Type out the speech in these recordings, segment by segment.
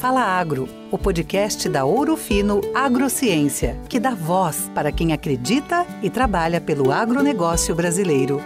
Fala Agro, o podcast da Ouro Fino Agrociência, que dá voz para quem acredita e trabalha pelo agronegócio brasileiro.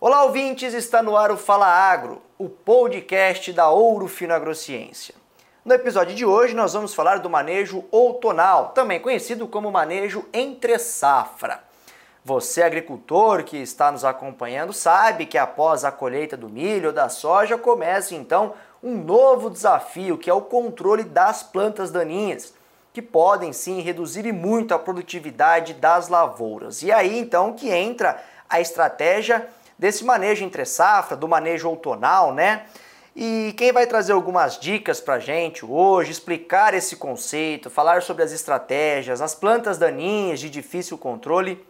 Olá, ouvintes, está no ar o Fala Agro, o podcast da Ouro Fino Agrociência. No episódio de hoje nós vamos falar do manejo outonal, também conhecido como manejo entre safra. Você, agricultor que está nos acompanhando, sabe que após a colheita do milho ou da soja começa então um novo desafio que é o controle das plantas daninhas, que podem sim reduzir e muito a produtividade das lavouras. E aí então que entra a estratégia desse manejo entre safra, do manejo outonal, né? E quem vai trazer algumas dicas para gente hoje, explicar esse conceito, falar sobre as estratégias, as plantas daninhas de difícil controle,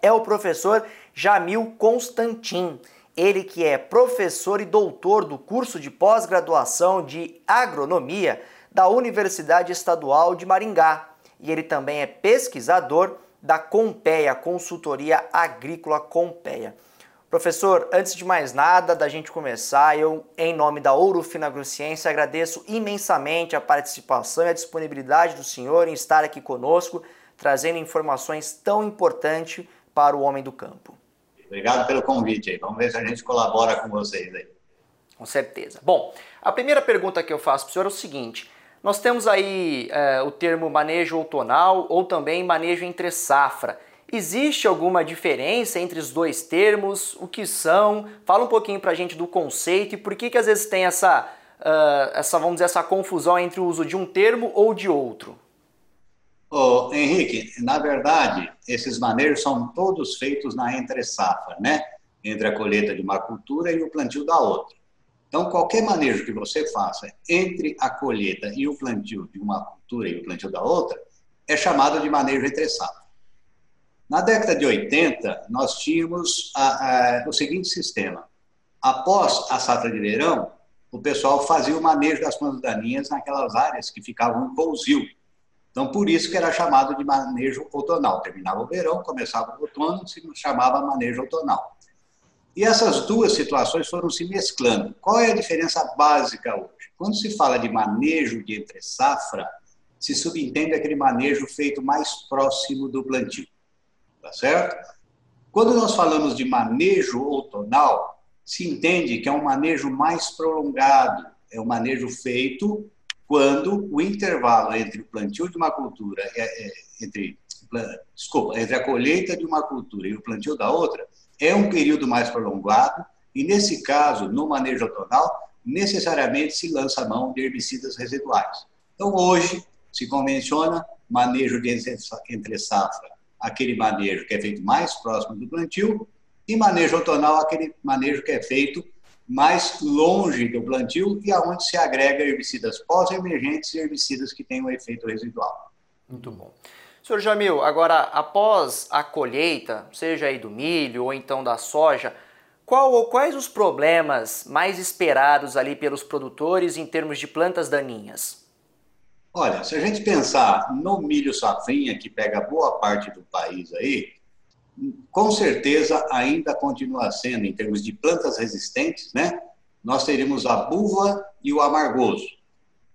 é o professor Jamil Constantin. Ele que é professor e doutor do curso de pós-graduação de agronomia da Universidade Estadual de Maringá. E ele também é pesquisador da Compeia, Consultoria Agrícola Compeia. Professor, antes de mais nada, da gente começar, eu, em nome da Ouro Fina Agrociência, agradeço imensamente a participação e a disponibilidade do senhor em estar aqui conosco, trazendo informações tão importantes para o homem do campo. Obrigado pelo convite aí. Vamos ver se a gente colabora com vocês aí. Com certeza. Bom, a primeira pergunta que eu faço para o senhor é o seguinte: nós temos aí é, o termo manejo outonal ou também manejo entre safra. Existe alguma diferença entre os dois termos? O que são? Fala um pouquinho para a gente do conceito e por que, que às vezes tem essa, uh, essa, vamos dizer, essa confusão entre o uso de um termo ou de outro. Ô, Henrique, na verdade, esses manejos são todos feitos na entre-safra, né? Entre a colheita de uma cultura e o plantio da outra. Então, qualquer manejo que você faça entre a colheita e o plantio de uma cultura e o plantio da outra é chamado de manejo entre-safra. Na década de 80, nós tínhamos a, a, o seguinte sistema. Após a safra de verão, o pessoal fazia o manejo das plantas daninhas naquelas áreas que ficavam em pousio, então, por isso que era chamado de manejo outonal. Terminava o verão, começava o outono, se chamava manejo outonal. E essas duas situações foram se mesclando. Qual é a diferença básica hoje? Quando se fala de manejo de entre safra, se subentende aquele manejo feito mais próximo do plantio. Tá certo? Quando nós falamos de manejo outonal, se entende que é um manejo mais prolongado, é um manejo feito quando o intervalo entre o plantio de uma cultura, é, é, entre, desculpa, entre a colheita de uma cultura e o plantio da outra, é um período mais prolongado, e nesse caso, no manejo outonal, necessariamente se lança a mão de herbicidas residuais. Então, hoje, se convenciona manejo de entre safra, aquele manejo que é feito mais próximo do plantio, e manejo outonal, aquele manejo que é feito mais longe do plantio e aonde se agrega herbicidas pós-emergentes e herbicidas que têm um efeito residual. Muito bom. Senhor Jamil, agora após a colheita, seja aí do milho ou então da soja, qual ou quais os problemas mais esperados ali pelos produtores em termos de plantas daninhas? Olha, se a gente pensar no milho safrinha, que pega boa parte do país aí, com certeza ainda continua sendo, em termos de plantas resistentes, né? Nós teríamos a buva e o amargoso.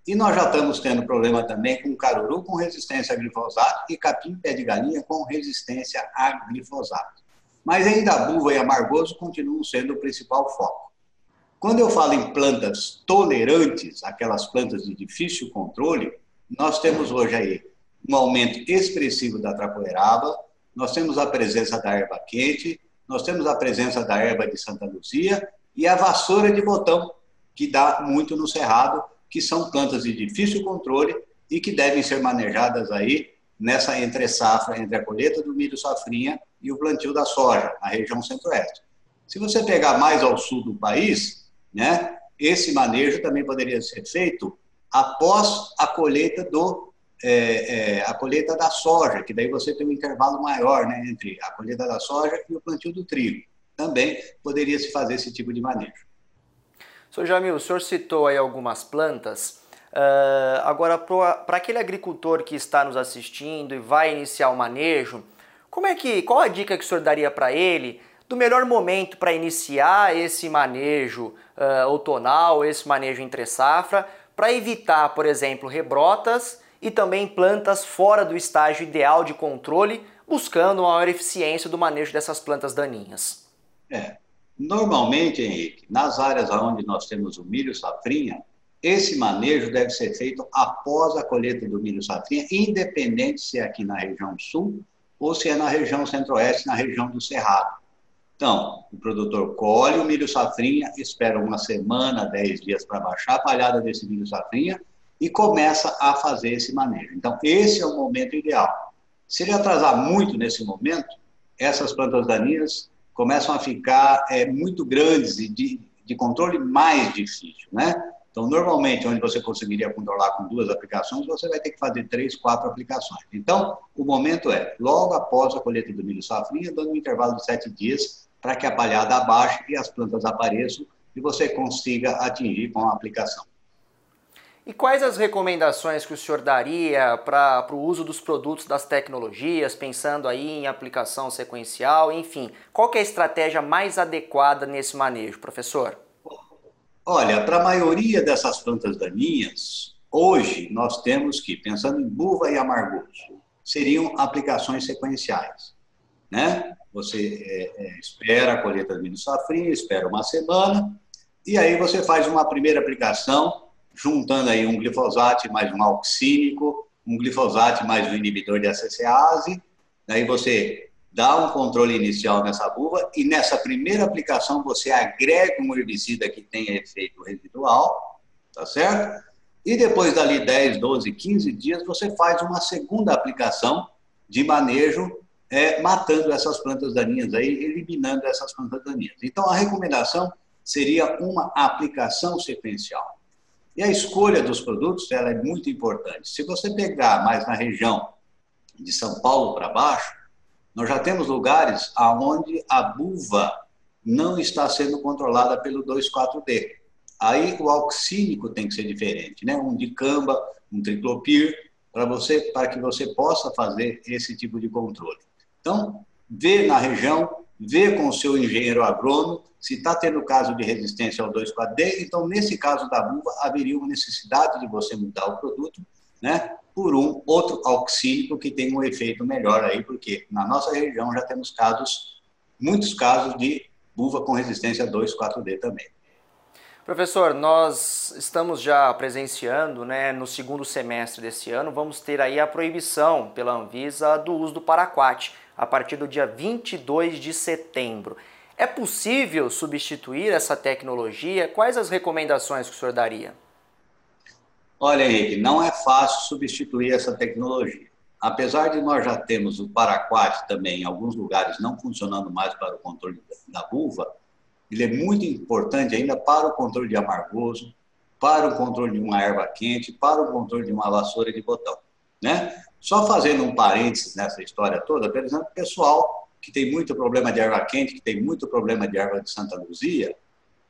E nós já estamos tendo problema também com caruru com resistência a glifosato e capim pé de galinha com resistência a glifosato. Mas ainda a buva e amargoso continuam sendo o principal foco. Quando eu falo em plantas tolerantes, aquelas plantas de difícil controle, nós temos hoje aí um aumento expressivo da trapoeraba, nós temos a presença da erva quente, nós temos a presença da erva de Santa Luzia e a vassoura de botão, que dá muito no cerrado, que são plantas de difícil controle e que devem ser manejadas aí nessa entre safra, entre a colheita do milho safrinha e o plantio da soja, na região centro-oeste. Se você pegar mais ao sul do país, né, esse manejo também poderia ser feito após a colheita do é, é, a colheita da soja, que daí você tem um intervalo maior né, entre a colheita da soja e o plantio do trigo. Também poderia se fazer esse tipo de manejo. Sr. Jamil, o senhor citou aí algumas plantas. Uh, agora, para aquele agricultor que está nos assistindo e vai iniciar o manejo, como é que, qual a dica que o senhor daria para ele do melhor momento para iniciar esse manejo uh, outonal, esse manejo entre safra, para evitar, por exemplo, rebrotas e também plantas fora do estágio ideal de controle, buscando uma maior eficiência do manejo dessas plantas daninhas. É. Normalmente, Henrique, nas áreas onde nós temos o milho safrinha, esse manejo deve ser feito após a colheita do milho safrinha, independente se é aqui na região sul ou se é na região centro-oeste, na região do Cerrado. Então, o produtor colhe o milho safrinha, espera uma semana, dez dias para baixar a palhada desse milho safrinha e começa a fazer esse manejo. Então, esse é o momento ideal. Se ele atrasar muito nesse momento, essas plantas daninhas começam a ficar é, muito grandes e de, de controle mais difícil, né? Então, normalmente, onde você conseguiria controlar com duas aplicações, você vai ter que fazer três, quatro aplicações. Então, o momento é logo após a colheita do milho safrinha, dando um intervalo de sete dias para que a palhada abaixe e as plantas apareçam e você consiga atingir com a aplicação. E quais as recomendações que o senhor daria para o uso dos produtos das tecnologias, pensando aí em aplicação sequencial, enfim, qual é a estratégia mais adequada nesse manejo, professor? Olha, para a maioria dessas plantas daninhas, hoje nós temos que, pensando em buva e amargoso, seriam aplicações sequenciais. Né? Você é, é, espera a colheita do milho safrinha, espera uma semana, e aí você faz uma primeira aplicação, juntando aí um glifosato mais um auxínico, um glifosato mais um inibidor de ACCase, daí você dá um controle inicial nessa buva e nessa primeira aplicação você agrega um herbicida que tenha efeito residual, tá certo? E depois dali 10, 12, 15 dias você faz uma segunda aplicação de manejo é, matando essas plantas daninhas aí, eliminando essas plantas daninhas. Então a recomendação seria uma aplicação sequencial. E a escolha dos produtos ela é muito importante. Se você pegar mais na região de São Paulo para baixo, nós já temos lugares aonde a buva não está sendo controlada pelo 2,4-D. Aí o auxínico tem que ser diferente, né? Um dicamba, um triclopir, para você, para que você possa fazer esse tipo de controle. Então, vê na região, vê com o seu engenheiro agrônomo se está tendo caso de resistência ao 2,4-D. Então, nesse caso da buva, haveria uma necessidade de você mudar o produto, né? por um outro auxílico que tem um efeito melhor aí, porque na nossa região já temos casos, muitos casos de buva com resistência 2,4-D também. Professor, nós estamos já presenciando, né, no segundo semestre desse ano, vamos ter aí a proibição pela Anvisa do uso do paraquat a partir do dia 22 de setembro. É possível substituir essa tecnologia? Quais as recomendações que o senhor daria? Olha, Henrique, não é fácil substituir essa tecnologia. Apesar de nós já termos o paraquat também em alguns lugares não funcionando mais para o controle da vulva, ele é muito importante ainda para o controle de amargoso, para o controle de uma erva quente, para o controle de uma vassoura de botão. Né? Só fazendo um parênteses nessa história toda, por exemplo, pessoal que tem muito problema de erva quente, que tem muito problema de erva de Santa Luzia,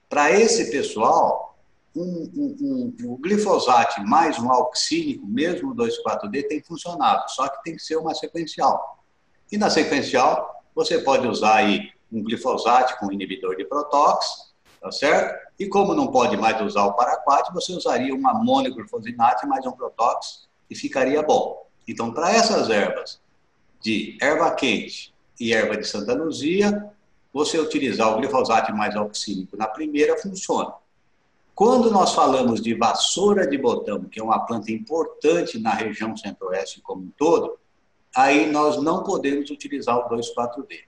para esse pessoal, um, um, um, o glifosato mais um auxínico, mesmo o 2,4-D, tem funcionado, só que tem que ser uma sequencial. E na sequencial, você pode usar aí um glifosato com inibidor de protox, tá certo? E como não pode mais usar o paraquat, você usaria uma monoglufosinate mais um protox e ficaria bom. Então, para essas ervas de erva quente e erva de Santa Luzia, você utilizar o glifosato mais auxínico na primeira funciona. Quando nós falamos de vassoura de botão, que é uma planta importante na região centro-oeste como um todo, aí nós não podemos utilizar o 2,4-D.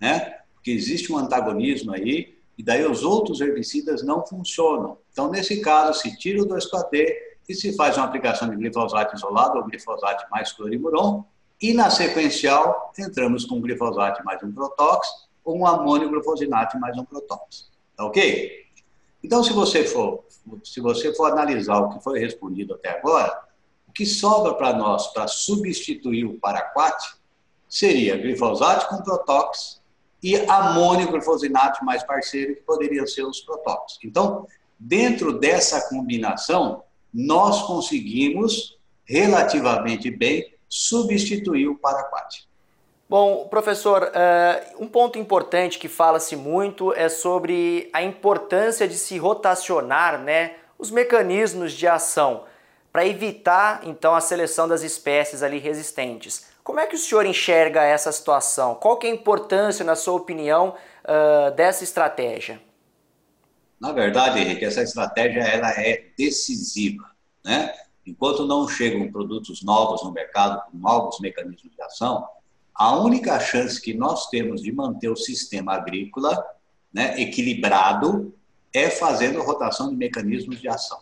Né? Porque existe um antagonismo aí, e daí os outros herbicidas não funcionam. Então, nesse caso, se tira o 2,4-D e se faz uma aplicação de glifosato isolado ou glifosato mais clorimuron, e na sequencial entramos com glifosato mais um protox ou um amônio glufosinato mais um protox. Tá ok? Então, se você for, se você for analisar o que foi respondido até agora, o que sobra para nós para substituir o paraquat seria glifosato com protox e amônio glufosinato mais parceiro, que poderiam ser os protox. Então, dentro dessa combinação, nós conseguimos relativamente bem substituir o paraquat. Bom, professor, um ponto importante que fala-se muito é sobre a importância de se rotacionar né, os mecanismos de ação para evitar então a seleção das espécies ali resistentes. Como é que o senhor enxerga essa situação? Qual que é a importância, na sua opinião, dessa estratégia? Na verdade, Henrique, essa estratégia ela é decisiva, né? Enquanto não chegam produtos novos no mercado com novos mecanismos de ação, a única chance que nós temos de manter o sistema agrícola né, equilibrado é fazendo rotação de mecanismos de ação,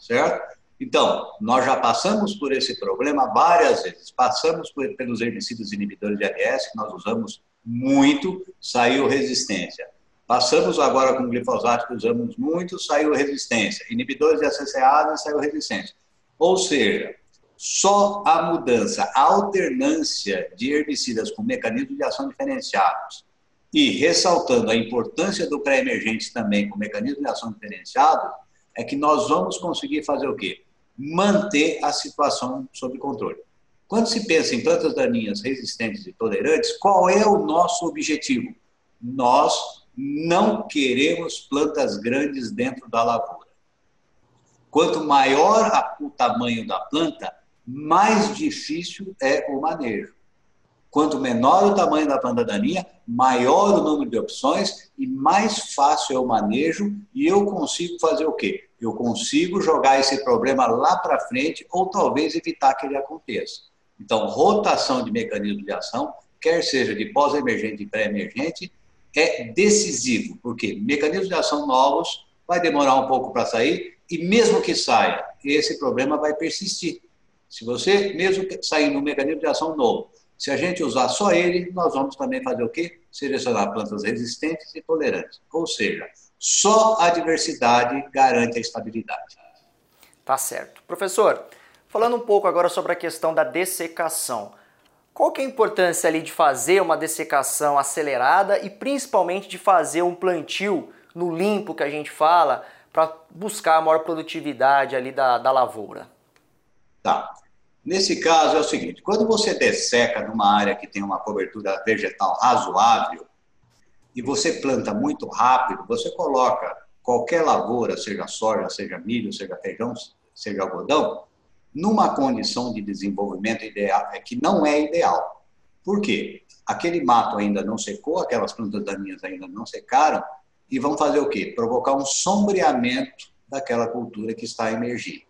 certo? Então, nós já passamos por esse problema várias vezes. Passamos por, pelos herbicidas inibidores de ALS, que nós usamos muito, saiu resistência. Passamos agora com glifosato, que usamos muito, saiu resistência. Inibidores de ACCA, saiu resistência. Ou seja, só a mudança, a alternância de herbicidas com mecanismos de ação diferenciados e ressaltando a importância do pré-emergente também com mecanismo de ação diferenciado, é que nós vamos conseguir fazer o quê? Manter a situação sob controle. Quando se pensa em plantas daninhas resistentes e tolerantes, qual é o nosso objetivo? Nós não queremos plantas grandes dentro da lavoura. Quanto maior o tamanho da planta, mais difícil é o manejo. Quanto menor o tamanho da planta daninha, maior o número de opções e mais fácil é o manejo e eu consigo fazer o quê? Eu consigo jogar esse problema lá para frente ou talvez evitar que ele aconteça. Então, rotação de mecanismo de ação, quer seja de pós-emergente e pré-emergente, é decisivo, porque mecanismos de ação novos vai demorar um pouco para sair e mesmo que saia, esse problema vai persistir. Se você, mesmo sair no mecanismo de ação novo, se a gente usar só ele, nós vamos também fazer o quê? Selecionar plantas resistentes e tolerantes. Ou seja, só a diversidade garante a estabilidade. Tá certo. Professor, falando um pouco agora sobre a questão da dessecação. Qual que é a importância ali de fazer uma dessecação acelerada e principalmente de fazer um plantio no limpo que a gente fala para buscar a maior produtividade ali da, da lavoura? Tá. Nesse caso é o seguinte, quando você desseca numa área que tem uma cobertura vegetal razoável e você planta muito rápido, você coloca qualquer lavoura, seja soja, seja milho, seja feijão, seja algodão, numa condição de desenvolvimento ideal, é que não é ideal. Por quê? Aquele mato ainda não secou, aquelas plantas daninhas ainda não secaram, e vão fazer o quê? Provocar um sombreamento daquela cultura que está emergindo.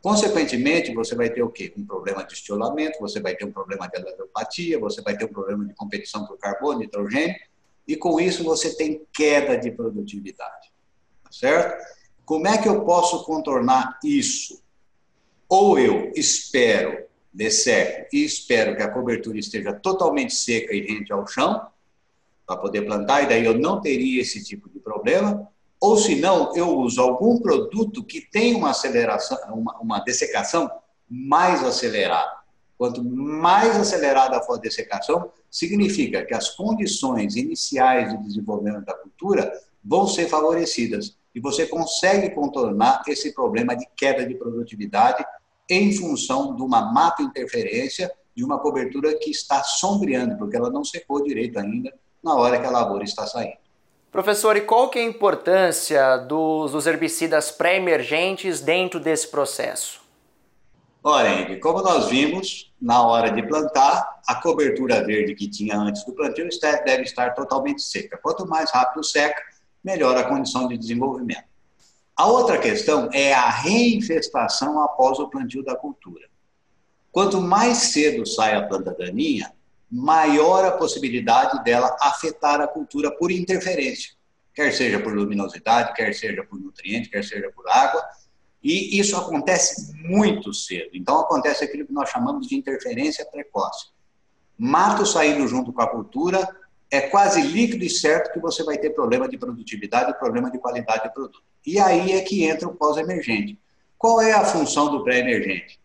Consequentemente, você vai ter o quê? Um problema de estiolamento, você vai ter um problema de alelopatia, você vai ter um problema de competição por carbono, nitrogênio, e com isso você tem queda de produtividade. Tá certo? Como é que eu posso contornar isso? Ou eu espero, desseco e espero que a cobertura esteja totalmente seca e rente ao chão, para poder plantar, e daí eu não teria esse tipo de problema, ou se não, eu uso algum produto que tem uma aceleração, uma, uma dessecação mais acelerada. Quanto mais acelerada for a dessecação, significa que as condições iniciais de desenvolvimento da cultura vão ser favorecidas e você consegue contornar esse problema de queda de produtividade em função de uma mata interferência de uma cobertura que está sombreando, porque ela não secou direito ainda na hora que a lavoura está saindo. Professor, e qual que é a importância dos, dos herbicidas pré-emergentes dentro desse processo? Olha, Henrique, como nós vimos, na hora de plantar, a cobertura verde que tinha antes do plantio deve estar totalmente seca. Quanto mais rápido seca, melhor a condição de desenvolvimento. A outra questão é a reinfestação após o plantio da cultura. Quanto mais cedo sai a planta daninha, maior a possibilidade dela afetar a cultura por interferência, quer seja por luminosidade, quer seja por nutriente, quer seja por água, e isso acontece muito cedo. Então acontece aquilo que nós chamamos de interferência precoce. Mato saindo junto com a cultura, é quase líquido e certo que você vai ter problema de produtividade problema de qualidade de produto. E aí é que entra o pós-emergente. Qual é a função do pré-emergente?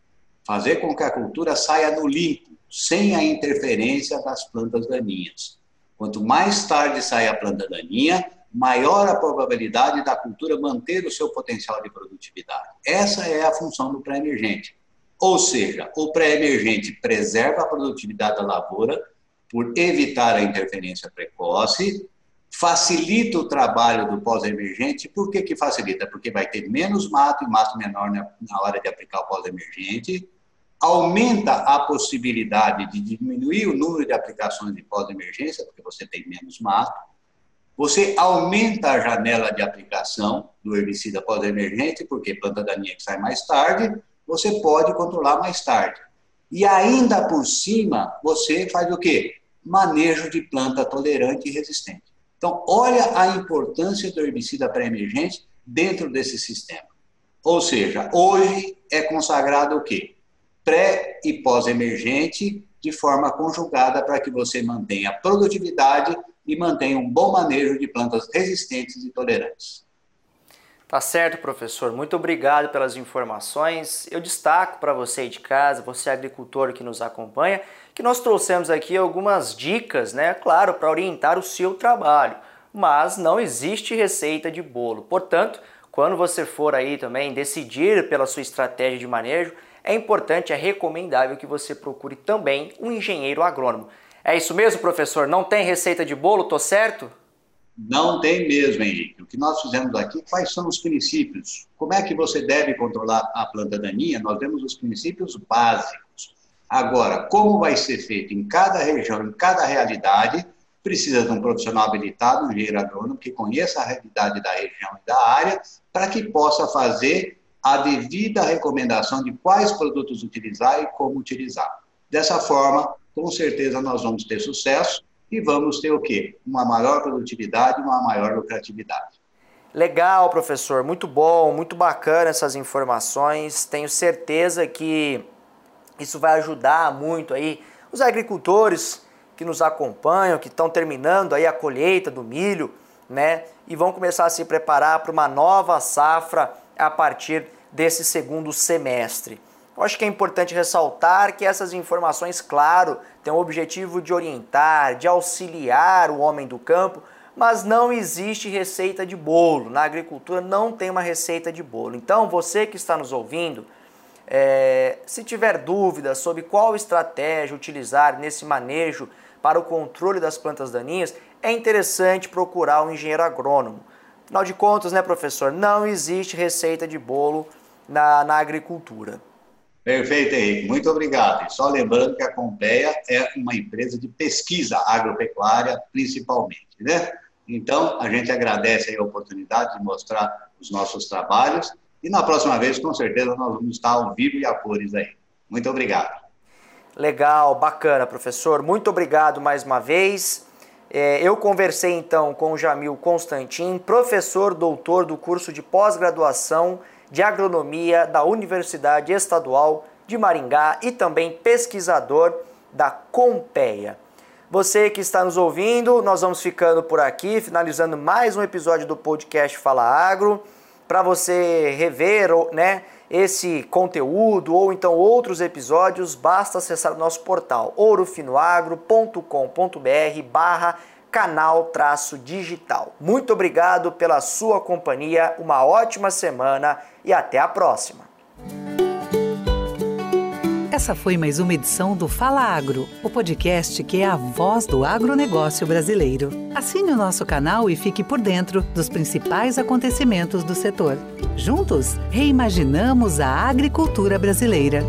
Fazer com que a cultura saia no limpo, sem a interferência das plantas daninhas. Quanto mais tarde sai a planta daninha, maior a probabilidade da cultura manter o seu potencial de produtividade. Essa é a função do pré-emergente. Ou seja, o pré-emergente preserva a produtividade da lavoura, por evitar a interferência precoce, facilita o trabalho do pós-emergente. Por que, que facilita? Porque vai ter menos mato e mato menor na, na hora de aplicar o pós-emergente, aumenta a possibilidade de diminuir o número de aplicações de pós-emergência, porque você tem menos mato, você aumenta a janela de aplicação do herbicida pós-emergente, porque planta daninha que sai mais tarde, você pode controlar mais tarde. E ainda por cima, você faz o quê? Manejo de planta tolerante e resistente. Então, olha a importância do herbicida pré-emergente dentro desse sistema. Ou seja, hoje é consagrado o quê? Pré e pós-emergente de forma conjugada para que você mantenha produtividade e mantenha um bom manejo de plantas resistentes e tolerantes. Tá certo, professor. Muito obrigado pelas informações. Eu destaco para você aí de casa, você agricultor que nos acompanha, que nós trouxemos aqui algumas dicas, né? Claro, para orientar o seu trabalho. Mas não existe receita de bolo. Portanto, quando você for aí também decidir pela sua estratégia de manejo, é importante, é recomendável que você procure também um engenheiro agrônomo. É isso mesmo, professor? Não tem receita de bolo, tô certo? Não tem mesmo, Henrique. O que nós fizemos aqui, quais são os princípios? Como é que você deve controlar a planta daninha? Nós temos os princípios básicos. Agora, como vai ser feito em cada região, em cada realidade, precisa de um profissional habilitado, um engenheiro agrônomo, que conheça a realidade da região e da área, para que possa fazer a devida recomendação de quais produtos utilizar e como utilizar. Dessa forma, com certeza nós vamos ter sucesso e vamos ter o quê? Uma maior produtividade, uma maior lucratividade. Legal, professor, muito bom, muito bacana essas informações. Tenho certeza que isso vai ajudar muito aí os agricultores que nos acompanham, que estão terminando aí a colheita do milho, né? E vão começar a se preparar para uma nova safra a partir desse segundo semestre. Eu acho que é importante ressaltar que essas informações, claro, têm o objetivo de orientar, de auxiliar o homem do campo, mas não existe receita de bolo. Na agricultura não tem uma receita de bolo. Então, você que está nos ouvindo, é, se tiver dúvidas sobre qual estratégia utilizar nesse manejo para o controle das plantas daninhas, é interessante procurar um engenheiro agrônomo. Afinal de contas, né, professor, não existe receita de bolo na, na agricultura. Perfeito, Henrique. Muito obrigado. E só lembrando que a Compeia é uma empresa de pesquisa agropecuária, principalmente, né? Então, a gente agradece a oportunidade de mostrar os nossos trabalhos e na próxima vez, com certeza, nós vamos estar ao vivo e a cores aí. Muito obrigado. Legal, bacana, professor. Muito obrigado mais uma vez. É, eu conversei então com Jamil Constantin, professor doutor do curso de pós-graduação de Agronomia da Universidade Estadual de Maringá e também pesquisador da Compeia. Você que está nos ouvindo, nós vamos ficando por aqui, finalizando mais um episódio do podcast Fala Agro. Para você rever né, esse conteúdo ou então outros episódios, basta acessar o nosso portal ourofinoagro.com.br barra canal traço digital. Muito obrigado pela sua companhia, uma ótima semana e até a próxima. Essa foi mais uma edição do Fala Agro, o podcast que é a voz do agronegócio brasileiro. Assine o nosso canal e fique por dentro dos principais acontecimentos do setor. Juntos, reimaginamos a agricultura brasileira.